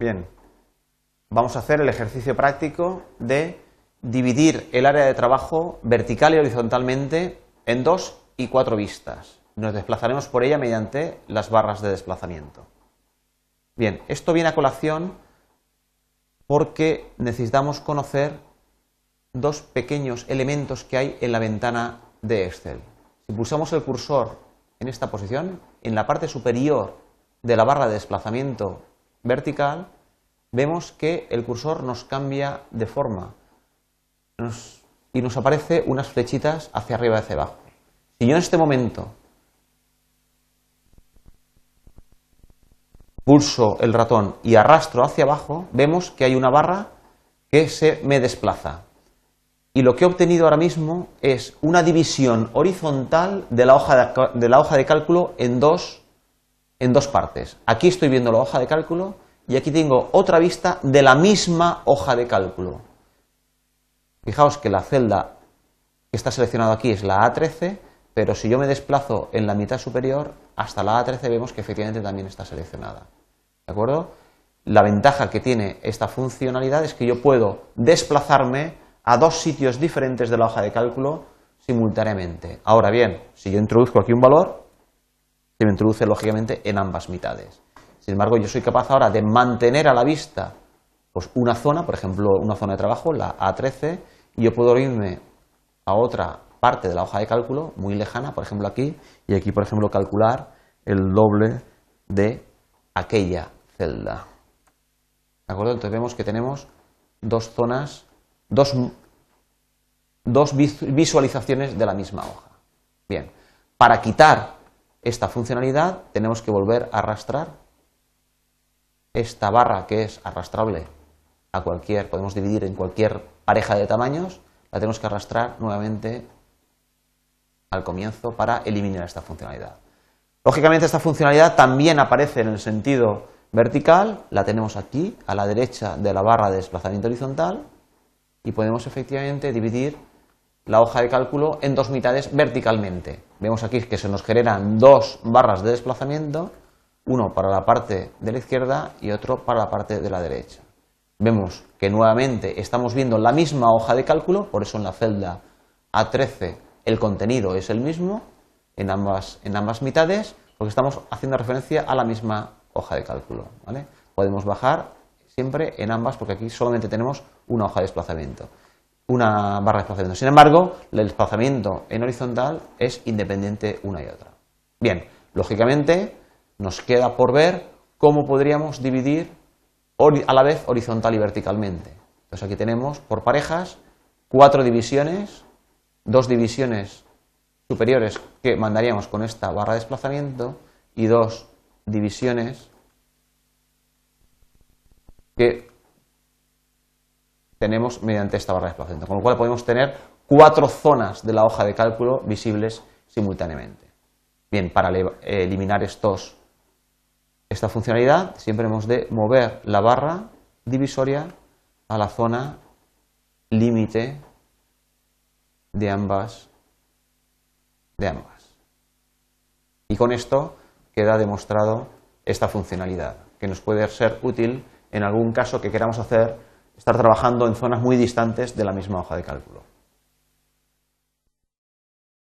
Bien, vamos a hacer el ejercicio práctico de dividir el área de trabajo vertical y horizontalmente en dos y cuatro vistas. Nos desplazaremos por ella mediante las barras de desplazamiento. Bien, esto viene a colación porque necesitamos conocer dos pequeños elementos que hay en la ventana de Excel. Si pulsamos el cursor en esta posición, en la parte superior de la barra de desplazamiento vertical, vemos que el cursor nos cambia de forma y nos aparece unas flechitas hacia arriba y hacia abajo. Si yo en este momento pulso el ratón y arrastro hacia abajo, vemos que hay una barra que se me desplaza. Y lo que he obtenido ahora mismo es una división horizontal de la hoja de, la hoja de cálculo en dos, en dos partes. Aquí estoy viendo la hoja de cálculo y aquí tengo otra vista de la misma hoja de cálculo. Fijaos que la celda que está seleccionada aquí es la A13, pero si yo me desplazo en la mitad superior hasta la A13 vemos que efectivamente también está seleccionada. ¿De acuerdo? La ventaja que tiene esta funcionalidad es que yo puedo desplazarme a dos sitios diferentes de la hoja de cálculo simultáneamente. Ahora bien, si yo introduzco aquí un valor, se me introduce lógicamente en ambas mitades. Sin embargo, yo soy capaz ahora de mantener a la vista pues, una zona, por ejemplo, una zona de trabajo, la A13, y yo puedo irme a otra parte de la hoja de cálculo muy lejana, por ejemplo aquí, y aquí, por ejemplo, calcular el doble de aquella celda. ¿De acuerdo? Entonces vemos que tenemos dos zonas, dos, dos visualizaciones de la misma hoja. Bien, para quitar esta funcionalidad tenemos que volver a arrastrar esta barra que es arrastrable a cualquier, podemos dividir en cualquier pareja de tamaños, la tenemos que arrastrar nuevamente al comienzo para eliminar esta funcionalidad. Lógicamente esta funcionalidad también aparece en el sentido vertical, la tenemos aquí a la derecha de la barra de desplazamiento horizontal y podemos efectivamente dividir la hoja de cálculo en dos mitades verticalmente. Vemos aquí que se nos generan dos barras de desplazamiento, uno para la parte de la izquierda y otro para la parte de la derecha vemos que nuevamente estamos viendo la misma hoja de cálculo, por eso en la celda A13 el contenido es el mismo en ambas, en ambas mitades, porque estamos haciendo referencia a la misma hoja de cálculo. Podemos bajar siempre en ambas, porque aquí solamente tenemos una hoja de desplazamiento, una barra de desplazamiento. Sin embargo, el desplazamiento en horizontal es independiente una y otra. Bien, lógicamente nos queda por ver cómo podríamos dividir a la vez horizontal y verticalmente. Entonces aquí tenemos por parejas cuatro divisiones, dos divisiones superiores que mandaríamos con esta barra de desplazamiento y dos divisiones que tenemos mediante esta barra de desplazamiento. Con lo cual podemos tener cuatro zonas de la hoja de cálculo visibles simultáneamente. Bien, para eliminar esta funcionalidad siempre hemos de mover la barra divisoria a la zona límite de ambas de ambas. Y con esto queda demostrado esta funcionalidad, que nos puede ser útil en algún caso que queramos hacer, estar trabajando en zonas muy distantes de la misma hoja de cálculo.